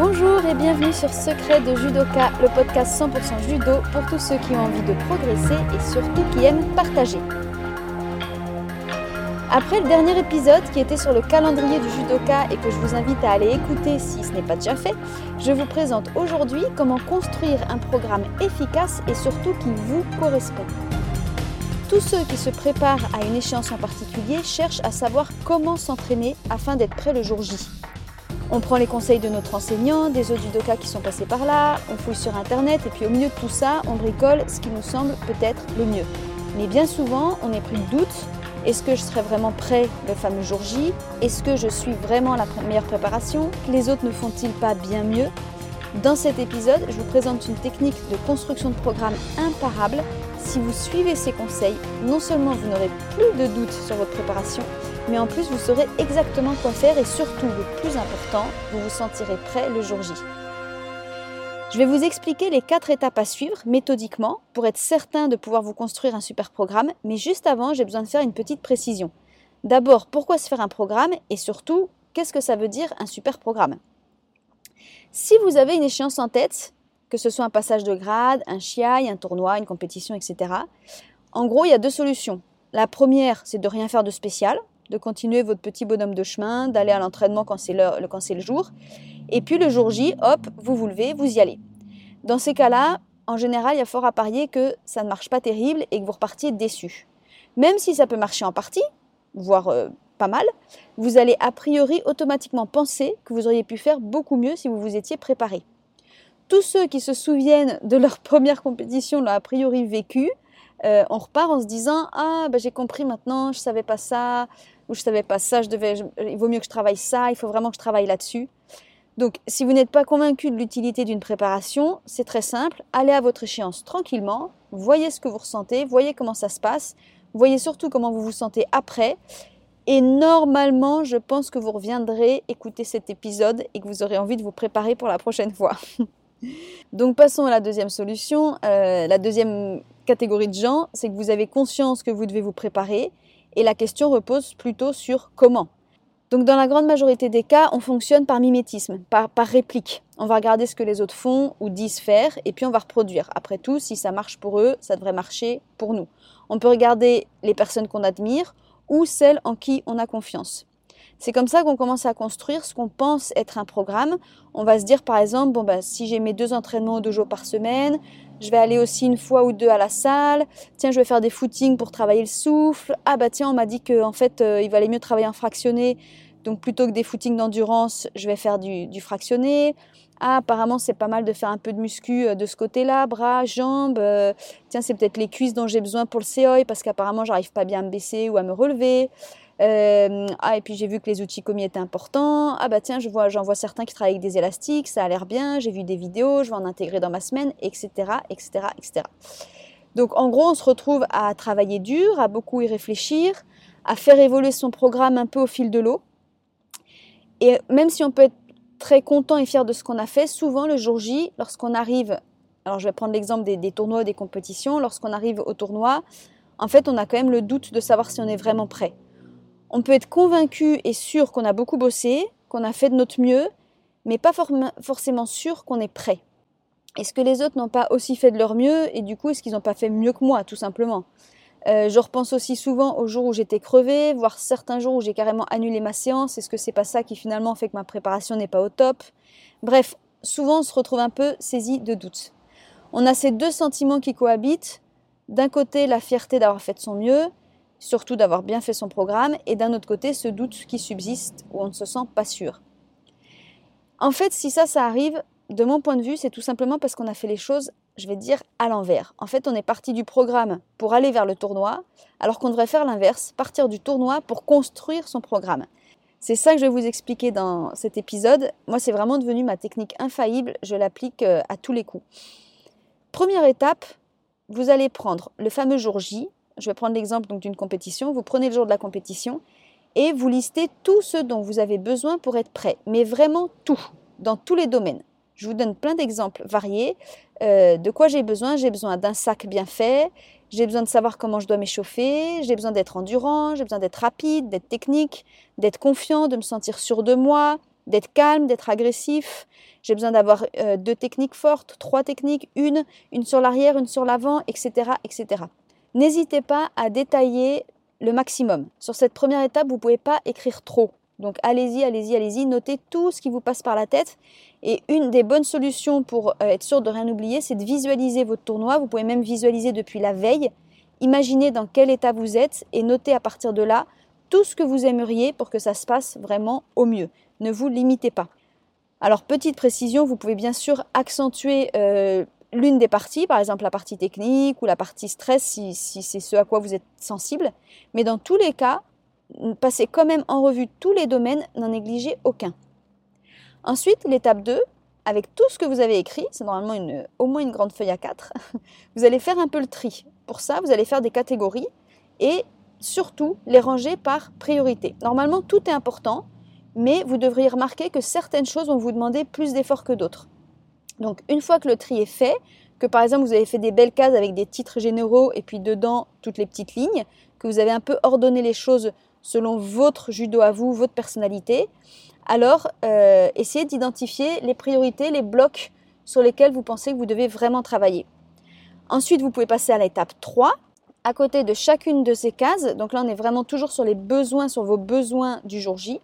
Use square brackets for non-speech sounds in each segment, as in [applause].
Bonjour et bienvenue sur Secret de Judoka, le podcast 100% judo pour tous ceux qui ont envie de progresser et surtout qui aiment partager. Après le dernier épisode qui était sur le calendrier du judoka et que je vous invite à aller écouter si ce n'est pas déjà fait, je vous présente aujourd'hui comment construire un programme efficace et surtout qui vous correspond. Tous ceux qui se préparent à une échéance en particulier cherchent à savoir comment s'entraîner afin d'être prêt le jour J. On prend les conseils de notre enseignant, des autres judokas qui sont passés par là, on fouille sur internet et puis au milieu de tout ça, on bricole ce qui nous semble peut-être le mieux. Mais bien souvent, on est pris de doute. Est-ce que je serai vraiment prêt le fameux jour J? Est-ce que je suis vraiment la meilleure préparation? Les autres ne font-ils pas bien mieux? Dans cet épisode, je vous présente une technique de construction de programme imparable. Si vous suivez ces conseils, non seulement vous n'aurez plus de doute sur votre préparation, mais en plus vous saurez exactement quoi faire et surtout, le plus important, vous vous sentirez prêt le jour J. Je vais vous expliquer les quatre étapes à suivre méthodiquement pour être certain de pouvoir vous construire un super programme, mais juste avant, j'ai besoin de faire une petite précision. D'abord, pourquoi se faire un programme et surtout, qu'est-ce que ça veut dire un super programme? Si vous avez une échéance en tête, que ce soit un passage de grade, un chiaï, un tournoi, une compétition, etc., en gros, il y a deux solutions. La première, c'est de rien faire de spécial, de continuer votre petit bonhomme de chemin, d'aller à l'entraînement quand c'est le jour. Et puis le jour J, hop, vous vous levez, vous y allez. Dans ces cas-là, en général, il y a fort à parier que ça ne marche pas terrible et que vous repartiez déçu. Même si ça peut marcher en partie, voire euh, pas mal, vous allez a priori automatiquement penser que vous auriez pu faire beaucoup mieux si vous vous étiez préparé. Tous ceux qui se souviennent de leur [laughs] première compétition l'ont a priori vécu, euh, on repart en se disant ah bah, j'ai compris maintenant, je savais pas ça ou je savais pas ça, je devais, il vaut mieux que je travaille ça, il faut vraiment que je travaille là-dessus. Donc, si vous n'êtes pas convaincu de l'utilité d'une préparation, c'est très simple. Allez à votre échéance tranquillement, voyez ce que vous ressentez, voyez comment ça se passe, voyez surtout comment vous vous sentez après. Et normalement, je pense que vous reviendrez écouter cet épisode et que vous aurez envie de vous préparer pour la prochaine fois. [laughs] Donc passons à la deuxième solution. Euh, la deuxième catégorie de gens, c'est que vous avez conscience que vous devez vous préparer et la question repose plutôt sur comment. Donc dans la grande majorité des cas, on fonctionne par mimétisme, par, réplique. On va regarder ce que les autres font ou disent faire et puis on va reproduire. Après tout, si ça marche pour eux, ça devrait marcher pour nous. On peut regarder les personnes qu'on admire ou celles en qui on a confiance. C'est comme ça qu'on commence à construire ce qu'on pense être un programme. On va se dire par exemple, bon ben, si j'ai mes deux entraînements au dojo par semaine, je vais aller aussi une fois ou deux à la salle. Tiens, je vais faire des footings pour travailler le souffle. Ah bah tiens, on m'a dit qu'en en fait, euh, il valait mieux travailler en fractionné. Donc plutôt que des footings d'endurance, je vais faire du, fractionné. Ah, apparemment, c'est pas mal de faire un peu de muscu euh, de ce côté-là, bras, jambes. Euh, tiens, c'est peut-être les cuisses dont j'ai besoin pour le COI parce qu'apparemment, j'arrive pas bien à me baisser ou à me relever. Euh, ah, et puis j'ai vu que les outils commis étaient importants. Ah, bah tiens, je vois, j'en vois certains qui travaillent avec des élastiques, ça a l'air bien. J'ai vu des vidéos, je vais en intégrer dans ma semaine, etc., etc., etc. Donc, en gros, on se retrouve à travailler dur, à beaucoup y réfléchir, à faire évoluer son programme un peu au fil de l'eau. Et même si on peut être très content et fier de ce qu'on a fait, souvent le jour J, lorsqu'on arrive, alors je vais prendre l'exemple des, des tournois, des compétitions, lorsqu'on arrive au tournoi, en fait, on a quand même le doute de savoir si on est vraiment prêt on peut être convaincu et sûr qu'on a beaucoup bossé, qu'on a fait de notre mieux, mais pas forcément sûr qu'on est prêt. Est-ce que les autres n'ont pas aussi fait de leur mieux et du coup est-ce qu'ils n'ont pas fait mieux que moi tout simplement? Euh, Je repense aussi souvent aux jours où j'étais crevée, voire certains jours où j'ai carrément annulé ma séance. Est-ce que c'est pas ça qui finalement fait que ma préparation n'est pas au top? Bref, souvent on se retrouve un peu saisi de doutes. On a ces deux sentiments qui cohabitent. D'un côté la fierté d'avoir fait de son mieux surtout d'avoir bien fait son programme, et d'un autre côté ce doute qui subsiste où on ne se sent pas sûr. En fait, si ça, ça arrive, de mon point de vue, c'est tout simplement parce qu'on a fait les choses, je vais dire, à l'envers. En fait, on est parti du programme pour aller vers le tournoi, alors qu'on devrait faire l'inverse, partir du tournoi pour construire son programme. C'est ça que je vais vous expliquer dans cet épisode. Moi, c'est vraiment devenu ma technique infaillible, je l'applique euh, à tous les coups. Première étape, vous allez prendre le fameux jour J, je vais prendre l'exemple d'une compétition. Vous prenez le jour de la compétition et vous listez tout ce dont vous avez besoin pour être prêt, mais vraiment tout, dans tous les domaines. Je vous donne plein d'exemples variés. Euh, de quoi j'ai besoin? J'ai besoin d'un sac bien fait, j'ai besoin de savoir comment je dois m'échauffer, j'ai besoin d'être endurant, j'ai besoin d'être rapide, d'être technique, d'être confiant, de me sentir sûr de moi, d'être calme, d'être agressif. J'ai besoin d'avoir euh, deux techniques fortes, trois techniques, une, une sur l'arrière, une sur l'avant, etc., etc. N'hésitez pas à détailler le maximum. Sur cette première étape, vous ne pouvez pas écrire trop. Donc allez-y, allez-y, allez-y, notez tout ce qui vous passe par la tête. Et une des bonnes solutions pour euh, être sûr de rien oublier, c'est de visualiser votre tournoi. Vous pouvez même visualiser depuis la veille. Imaginez dans quel état vous êtes et notez à partir de là tout ce que vous aimeriez pour que ça se passe vraiment au mieux. Ne vous limitez pas. Alors petite précision, vous pouvez bien sûr accentuer euh, l'une des parties, par exemple la partie technique ou la partie stress si, c'est ce à quoi vous êtes sensible. Mais dans tous les cas, passez quand même en revue tous les domaines, n'en négligez aucun. Ensuite, l'étape 2, avec tout ce que vous avez écrit, c'est normalement une, au moins une grande feuille à 4, [laughs] vous allez faire un peu le tri. Pour ça, vous allez faire des catégories et surtout les ranger par priorité. Normalement, tout est important, mais vous devriez remarquer que certaines choses vont vous demander plus d'efforts que d'autres. Donc, une fois que le tri est fait, que par exemple vous avez fait des belles cases avec des titres généraux et puis dedans toutes les petites lignes, que vous avez un peu ordonné les choses selon votre judo à vous, votre personnalité, alors euh, essayez d'identifier les priorités, les blocs sur lesquels vous pensez que vous devez vraiment travailler. Ensuite, vous pouvez passer à l'étape 3. À côté de chacune de ces cases, donc là on est vraiment toujours sur les besoins, sur vos besoins du jour J,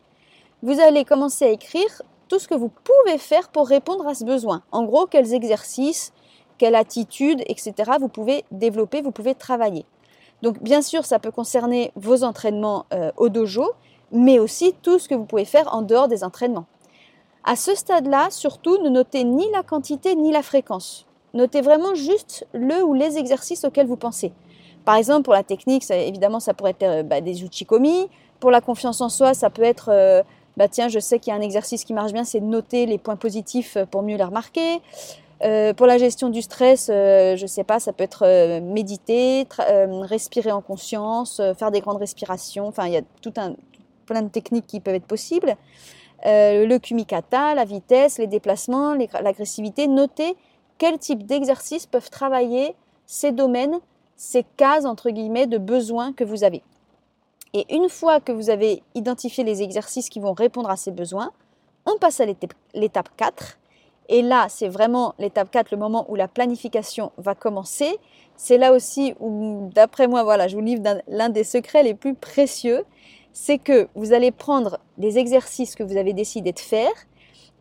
vous allez commencer à écrire tout ce que vous pouvez faire pour répondre à ce besoin. En gros, quels exercices, quelle attitude, etc. vous pouvez développer, vous pouvez travailler. Donc bien sûr, ça peut concerner vos entraînements euh, au dojo, mais aussi tout ce que vous pouvez faire en dehors des entraînements. À ce stade-là, surtout, ne notez ni la quantité ni la fréquence. Notez vraiment juste le ou les exercices auxquels vous pensez. Par exemple, pour la technique, évidemment, ça pourrait être euh, bah, des commis. Pour la confiance en soi, ça peut être, euh, bah, tiens, je sais qu'il y a un exercice qui marche bien, c'est de noter les points positifs pour mieux les remarquer. Euh, pour la gestion du stress, euh, je ne sais pas, ça peut être euh, méditer, respirer en conscience, faire des grandes respirations. Enfin, il y a tout un, plein de techniques qui peuvent être possibles. le kumikata, la vitesse, les déplacements, l'agressivité. Notez quel type d'exercices peuvent travailler ces domaines, ces cases entre guillemets de besoins que vous avez. Et une fois que vous avez identifié les exercices qui vont répondre à ces besoins, on passe à l'étape 4 et là, c'est vraiment l'étape 4, le moment où la planification va commencer. C'est là aussi où, d'après moi, voilà, je vous livre l'un des secrets les plus précieux. C'est que vous allez prendre les exercices que vous avez décidé de faire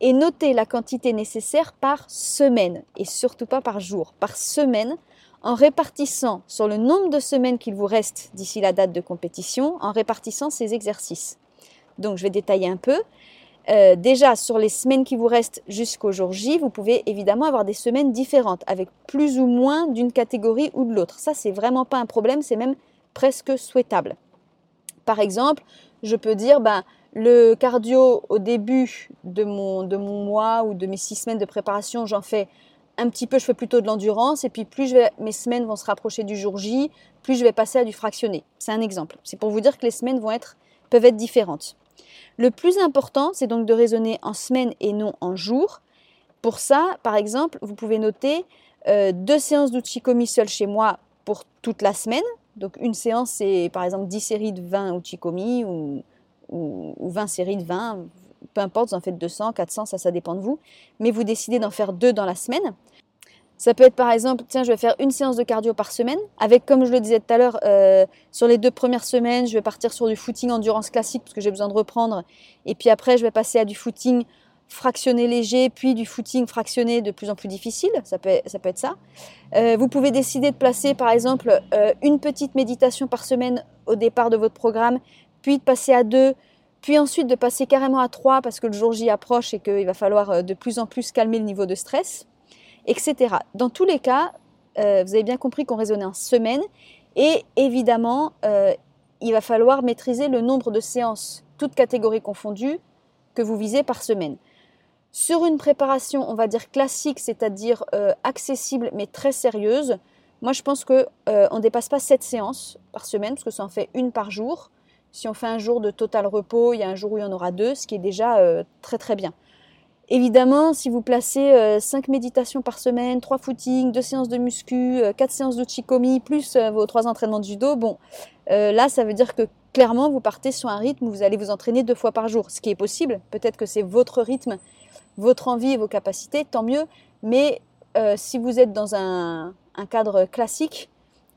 et noter la quantité nécessaire par semaine et surtout pas par jour, par semaine, en répartissant sur le nombre de semaines qu'il vous reste d'ici la date de compétition, en répartissant ces exercices. Donc je vais détailler un peu. Euh, déjà, sur les semaines qui vous restent jusqu'au jour J, vous pouvez évidemment avoir des semaines différentes, avec plus ou moins d'une catégorie ou de l'autre. Ça, c'est vraiment pas un problème, c'est même presque souhaitable. Par exemple, je peux dire, ben, le cardio au début de mon, de mon mois ou de mes six semaines de préparation, j'en fais un petit peu, je fais plutôt de l'endurance, et puis plus mes semaines vont se rapprocher du jour J, plus je vais passer à du fractionné. C'est un exemple. C'est pour vous dire que les semaines peuvent être différentes. Le plus important, c'est donc de raisonner en semaine et non en jours. Pour ça, par exemple, vous pouvez noter euh, deux séances d'Uchikomi seul chez moi pour toute la semaine. Donc une séance, c'est par exemple 10 séries de 20 Uchikomi ou, ou, ou 20 séries de 20. Peu importe, vous en faites 200, 400, ça, ça dépend de vous. Mais vous décidez d'en faire deux dans la semaine. Ça peut être par exemple, tiens, je vais faire une séance de cardio par semaine, avec, comme je le disais tout à l'heure, euh, sur les deux premières semaines, je vais partir sur du footing endurance classique parce que j'ai besoin de reprendre, et puis après, je vais passer à du footing fractionné léger, puis du footing fractionné de plus en plus difficile, ça peut, ça peut être ça. Euh, vous pouvez décider de placer par exemple euh, une petite méditation par semaine au départ de votre programme, puis de passer à deux, puis ensuite de passer carrément à trois parce que le jour J approche et qu'il va falloir de plus en plus calmer le niveau de stress etc. Dans tous les cas, euh, vous avez bien compris qu'on raisonnait en semaine et évidemment, euh, il va falloir maîtriser le nombre de séances, toutes catégories confondues, que vous visez par semaine. Sur une préparation, on va dire classique, c'est-à-dire euh, accessible mais très sérieuse, moi je pense qu'on ne dépasse pas 7 séances par semaine, parce que ça en fait une par jour. Si on fait un jour de total repos, il y a un jour où il y en aura deux, ce qui est déjà très très bien. Évidemment, si vous placez 5 euh, méditations par semaine, 3 footings, 2 séances de muscu, 4 euh, séances de chikomi, plus euh, vos 3 entraînements de judo, bon, là, ça veut dire que clairement, vous partez sur un rythme où vous allez vous entraîner deux fois par jour, ce qui est possible. Peut-être que c'est votre rythme, votre envie et vos capacités, tant mieux. Mais euh, si vous êtes dans un, cadre classique,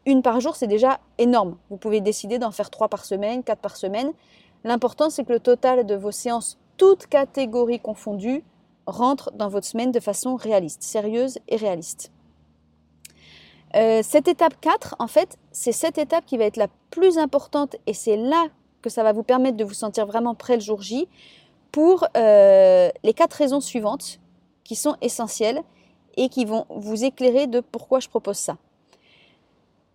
une par jour, c'est déjà énorme. Vous pouvez décider d'en faire trois par semaine, quatre par semaine. L'important, c'est que le total de vos séances, toutes catégories confondues, rentre dans votre semaine de façon réaliste, sérieuse et réaliste. Euh, cette étape 4, en fait, c'est cette étape qui va être la plus importante et c'est là que ça va vous permettre de vous sentir vraiment prêt le jour J pour euh, les quatre raisons suivantes qui sont essentielles et qui vont vous éclairer de pourquoi je propose ça.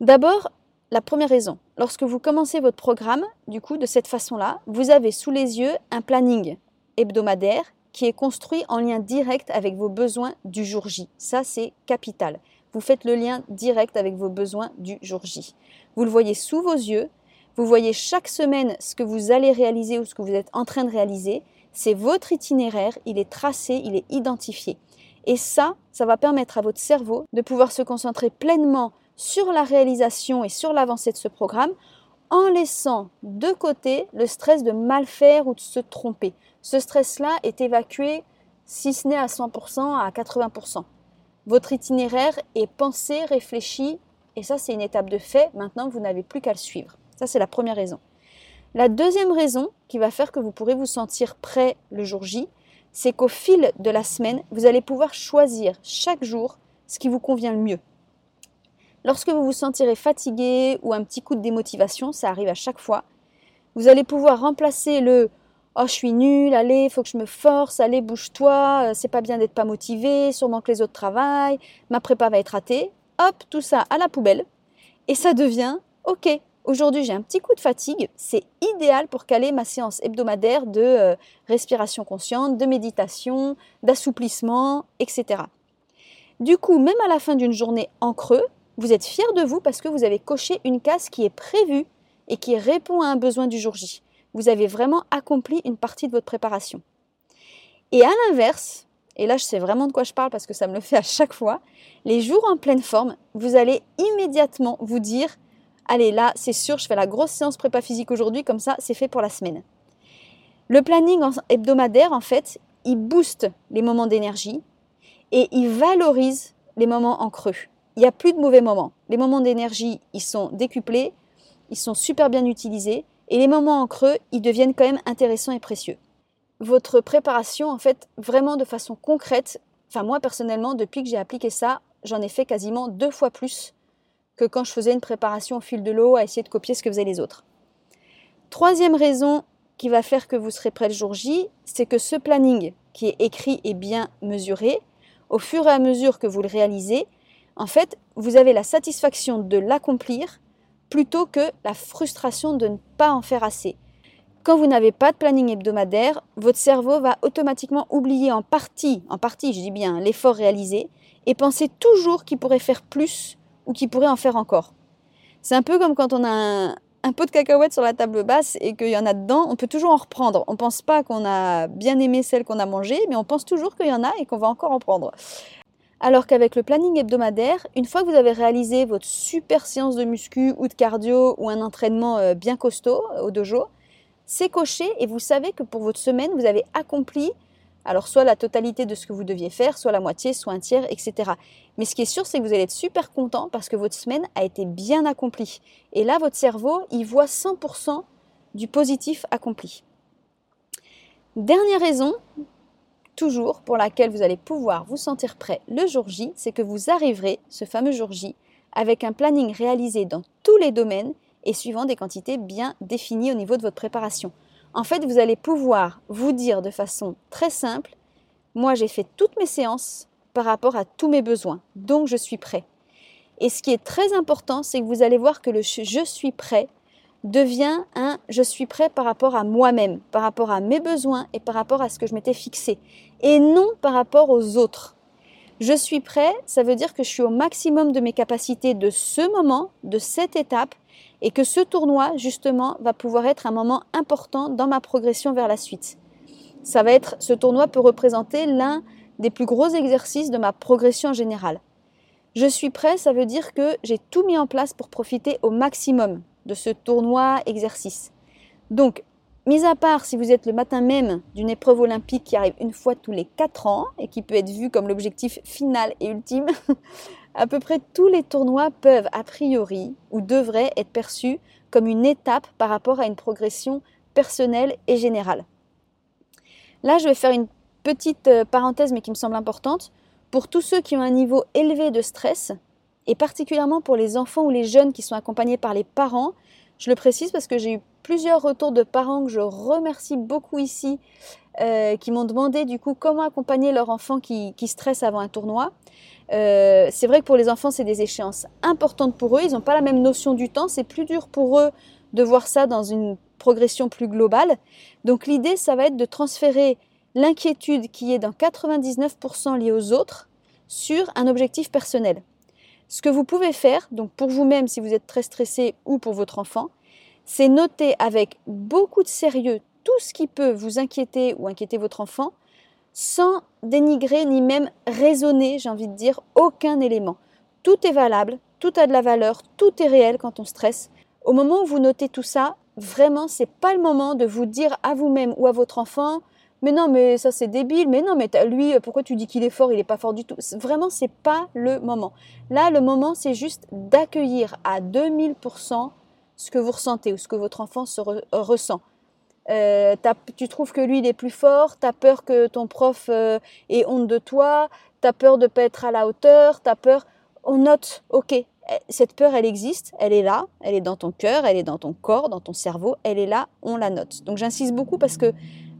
D'abord, la première raison, lorsque vous commencez votre programme, du coup, de cette façon-là, vous avez sous les yeux un planning hebdomadaire qui est construit en lien direct avec vos besoins du jour J. Ça, c'est capital. Vous faites le lien direct avec vos besoins du jour J. Vous le voyez sous vos yeux, vous voyez chaque semaine ce que vous allez réaliser ou ce que vous êtes en train de réaliser. C'est votre itinéraire, il est tracé, il est identifié. Et ça, ça va permettre à votre cerveau de pouvoir se concentrer pleinement sur la réalisation et sur l'avancée de ce programme en laissant de côté le stress de mal faire ou de se tromper. Ce stress-là est évacué, si ce n'est à 100%, à 80%. Votre itinéraire est pensé, réfléchi, et ça c'est une étape de fait. Maintenant, vous n'avez plus qu'à le suivre. Ça c'est la première raison. La deuxième raison qui va faire que vous pourrez vous sentir prêt le jour J, c'est qu'au fil de la semaine, vous allez pouvoir choisir chaque jour ce qui vous convient le mieux. Lorsque vous vous sentirez fatigué ou un petit coup de démotivation, ça arrive à chaque fois, vous allez pouvoir remplacer le Oh, je suis nul, allez, faut que je me force, allez, bouge-toi, euh, c'est pas bien d'être pas motivé, sûrement que les autres travaillent, ma prépa va être ratée. Hop, tout ça à la poubelle. Et ça devient Ok, aujourd'hui j'ai un petit coup de fatigue, c'est idéal pour caler ma séance hebdomadaire de euh, respiration consciente, de méditation, d'assouplissement, etc. Du coup, même à la fin d'une journée en creux, vous êtes fier de vous parce que vous avez coché une case qui est prévue et qui répond à un besoin du jour J vous avez vraiment accompli une partie de votre préparation. Et à l'inverse, et là je sais vraiment de quoi je parle parce que ça me le fait à chaque fois, les jours en pleine forme, vous allez immédiatement vous dire, allez là c'est sûr, je fais la grosse séance prépa physique aujourd'hui, comme ça c'est fait pour la semaine. Le planning hebdomadaire, en fait, il booste les moments d'énergie et il valorise les moments en creux. Il n'y a plus de mauvais moments. Les moments d'énergie, ils sont décuplés, ils sont super bien utilisés et les moments en creux, ils deviennent quand même intéressants et précieux. Votre préparation, en fait, vraiment de façon concrète, enfin moi personnellement, depuis que j'ai appliqué ça, j'en ai fait quasiment deux fois plus que quand je faisais une préparation au fil de l'eau à essayer de copier ce que faisaient les autres. Troisième raison qui va faire que vous serez prêt le jour J, c'est que ce planning qui est écrit et bien mesuré, au fur et à mesure que vous le réalisez, en fait, vous avez la satisfaction de l'accomplir plutôt que la frustration de ne pas en faire assez. Quand vous n'avez pas de planning hebdomadaire, votre cerveau va automatiquement oublier en partie, en partie, je dis bien, l'effort réalisé et penser toujours qu'il pourrait faire plus ou qu'il pourrait en faire encore. C'est un peu comme quand on a un, pot de cacahuètes sur la table basse et qu'il y en a dedans, on peut toujours en reprendre. On ne pense pas qu'on a bien aimé celle qu'on a mangée, mais on pense toujours qu'il y en a et qu'on va encore en prendre. Alors qu'avec le planning hebdomadaire, une fois que vous avez réalisé votre super séance de muscu ou de cardio ou un entraînement euh, bien costaud euh, au dojo, c'est coché et vous savez que pour votre semaine, vous avez accompli alors soit la totalité de ce que vous deviez faire, soit la moitié, soit un tiers, etc. Mais ce qui est sûr, c'est que vous allez être super content parce que votre semaine a été bien accomplie. Et là, votre cerveau, il voit 100% du positif accompli. Dernière raison toujours pour laquelle vous allez pouvoir vous sentir prêt le jour J, c'est que vous arriverez, ce fameux jour J, avec un planning réalisé dans tous les domaines et suivant des quantités bien définies au niveau de votre préparation. En fait, vous allez pouvoir vous dire de façon très simple, moi j'ai fait toutes mes séances par rapport à tous mes besoins, donc je suis prêt. Et ce qui est très important, c'est que vous allez voir que le je suis prêt devient un je suis prêt par rapport à moi-même, par rapport à mes besoins et par rapport à ce que je m'étais fixé, et non par rapport aux autres. Je suis prêt, ça veut dire que je suis au maximum de mes capacités de ce moment, de cette étape, et que ce tournoi, justement, va pouvoir être un moment important dans ma progression vers la suite. Ça va être, ce tournoi peut représenter l'un des plus gros exercices de ma progression générale. Je suis prêt, ça veut dire que j'ai tout mis en place pour profiter au maximum de ce tournoi exercice. Donc, mis à part si vous êtes le matin même d'une épreuve olympique qui arrive une fois tous les 4 ans et qui peut être vue comme l'objectif final et ultime, [laughs] à peu près tous les tournois peuvent a priori ou devraient être perçus comme une étape par rapport à une progression personnelle et générale. Là, je vais faire une petite euh, parenthèse mais qui me semble importante. Pour tous ceux qui ont un niveau élevé de stress, et particulièrement pour les enfants ou les jeunes qui sont accompagnés par les parents, je le précise parce que j'ai eu plusieurs retours de parents que je remercie beaucoup ici, euh, qui m'ont demandé du coup comment accompagner leur enfant qui, qui stresse avant un tournoi. Euh, c'est vrai que pour les enfants, c'est des échéances importantes pour eux. Ils n'ont pas la même notion du temps. C'est plus dur pour eux de voir ça dans une progression plus globale. Donc l'idée, ça va être de transférer l'inquiétude qui est dans 99% liée aux autres sur un objectif personnel. Ce que vous pouvez faire, donc pour vous-même si vous êtes très stressé ou pour votre enfant, c'est noter avec beaucoup de sérieux tout ce qui peut vous inquiéter ou inquiéter votre enfant sans dénigrer ni même raisonner, j'ai envie de dire, aucun élément. Tout est valable, tout a de la valeur, tout est réel quand on stresse. Au moment où vous notez tout ça, vraiment, c'est pas le moment de vous dire à vous-même ou à votre enfant mais non, mais ça c'est débile, mais non, mais lui, pourquoi tu dis qu'il est fort, il n'est pas fort du tout Vraiment, c'est pas le moment. Là, le moment, c'est juste d'accueillir à 2000% ce que vous ressentez ou ce que votre enfant se ressent. Euh, tu trouves que lui il est plus fort, tu as peur que ton prof euh, ait honte de toi, tu as peur de pas être à la hauteur, tu as peur. On note, ok, eh, cette peur elle existe, elle est là, elle est dans ton cœur, elle est dans ton corps, dans ton cerveau, elle est là, on la note. Donc j'insiste beaucoup parce que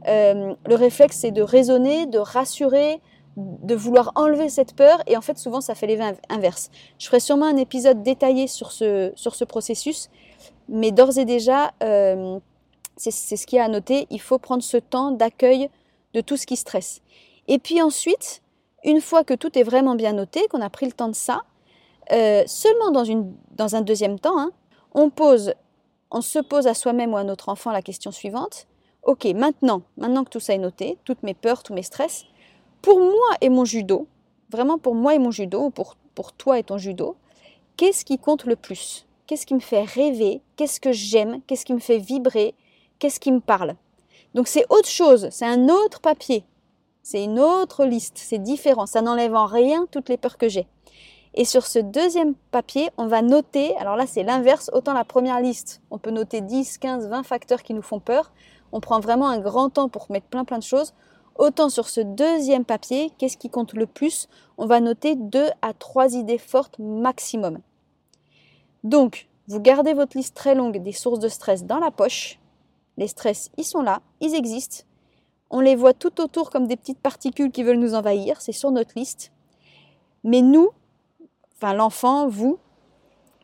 euh, le réflexe c'est de raisonner, de rassurer, de vouloir enlever cette peur et en fait souvent ça fait l'effet inverse. Je ferai sûrement un épisode détaillé sur ce, sur ce processus, mais d'ores et déjà c'est ce qui est à noter, il faut prendre ce temps d'accueil de tout ce qui stresse. Et puis ensuite, une fois que tout est vraiment bien noté, qu'on a pris le temps de ça, euh, seulement dans, une, dans, un deuxième temps, hein, on, pose, on se pose à soi-même ou à notre enfant la question suivante. Ok, maintenant, maintenant que tout ça est noté, toutes mes peurs, tous mes stress, pour moi et mon judo, vraiment pour moi et mon judo, ou pour, pour toi et ton judo, qu'est-ce qui compte le plus? Qu'est-ce qui me fait rêver? Qu'est-ce que j'aime? Qu'est-ce qui me fait vibrer? Qu'est-ce qui me parle? Donc c'est autre chose, c'est un autre papier, c'est une autre liste, c'est différent, ça n'enlève en rien toutes les peurs que j'ai. Et sur ce deuxième papier, on va noter, alors là c'est l'inverse, autant la première liste, on peut noter 10, 15, 20 facteurs qui nous font peur, on prend vraiment un grand temps pour mettre plein plein de choses, autant sur ce deuxième papier, qu'est-ce qui compte le plus? On va noter 2 à 3 idées fortes maximum. Donc, vous gardez votre liste très longue des sources de stress dans la poche, les stress, ils sont là, ils existent. On les voit tout autour comme des petites particules qui veulent nous envahir, c'est sur notre liste. Mais nous, enfin l'enfant, vous,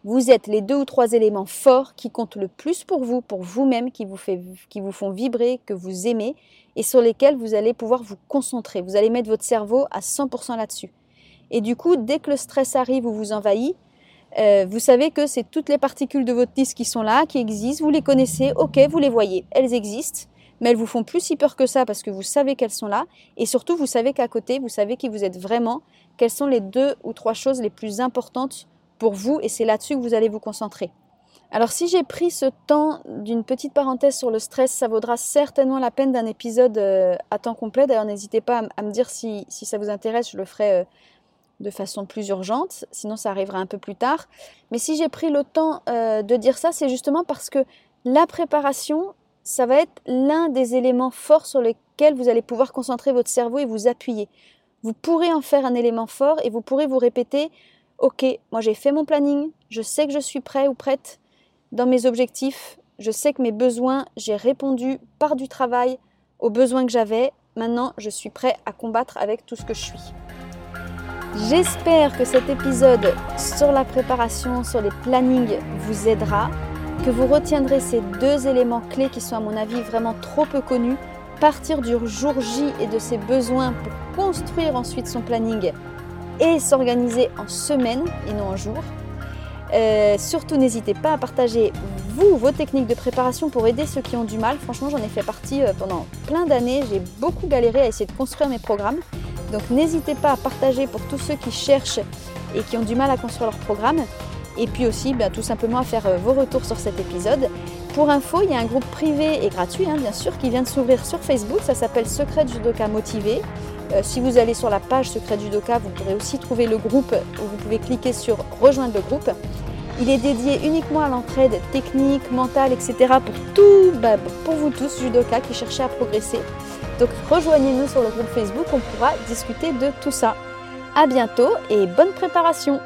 vous êtes les deux ou trois éléments forts qui comptent le plus pour vous, pour vous-même, qui, vous qui vous font vibrer, que vous aimez et sur lesquels vous allez pouvoir vous concentrer. Vous allez mettre votre cerveau à 100% là-dessus. Et du coup, dès que le stress arrive ou vous envahit, euh, vous savez que c'est toutes les particules de votre disque qui sont là, qui existent, vous les connaissez, ok, vous les voyez, elles existent, mais elles vous font plus si peur que ça parce que vous savez qu'elles sont là, et surtout vous savez qu'à côté, vous savez qui vous êtes vraiment, quelles sont les deux ou trois choses les plus importantes pour vous, et c'est là-dessus que vous allez vous concentrer. Alors si j'ai pris ce temps d'une petite parenthèse sur le stress, ça vaudra certainement la peine d'un épisode euh, à temps complet. D'ailleurs, n'hésitez pas à, me dire si, ça vous intéresse, je le ferai euh, de façon plus urgente, sinon ça arrivera un peu plus tard. Mais si j'ai pris le temps euh, de dire ça, c'est justement parce que la préparation, ça va être l'un des éléments forts sur lesquels vous allez pouvoir concentrer votre cerveau et vous appuyer. Vous pourrez en faire un élément fort et vous pourrez vous répéter, ok, moi j'ai fait mon planning, je sais que je suis prêt ou prête. Dans mes objectifs, je sais que mes besoins, j'ai répondu par du travail aux besoins que j'avais, maintenant je suis prêt à combattre avec tout ce que je suis. J'espère que cet épisode sur la préparation, sur les plannings vous aidera, que vous retiendrez ces deux éléments clés qui sont à mon avis vraiment trop peu connus, partir du jour J et de ses besoins pour construire ensuite son planning et s'organiser en semaine et non en jour. Euh, surtout n'hésitez pas à partager vous vos techniques de préparation pour aider ceux qui ont du mal. Franchement j'en ai fait partie euh, pendant plein d'années, j'ai beaucoup galéré à essayer de construire mes programmes donc n'hésitez pas à partager pour tous ceux qui cherchent et qui ont du mal à construire leur programme. Et puis aussi ben, tout simplement à faire euh, vos retours sur cet épisode. Pour info, il y a un groupe privé et gratuit, hein, bien sûr, qui vient de s'ouvrir sur Facebook. Ça s'appelle Secret Judoka Motivé. Euh, si vous allez sur la page Secret Judoka, vous pourrez aussi trouver le groupe où vous pouvez cliquer sur Rejoindre le groupe. Il est dédié uniquement à l'entraide technique, mentale, etc. pour tout, bah, pour vous tous, judoka qui cherchez à progresser. Donc rejoignez-nous sur le groupe Facebook, on pourra discuter de tout ça. À bientôt et bonne préparation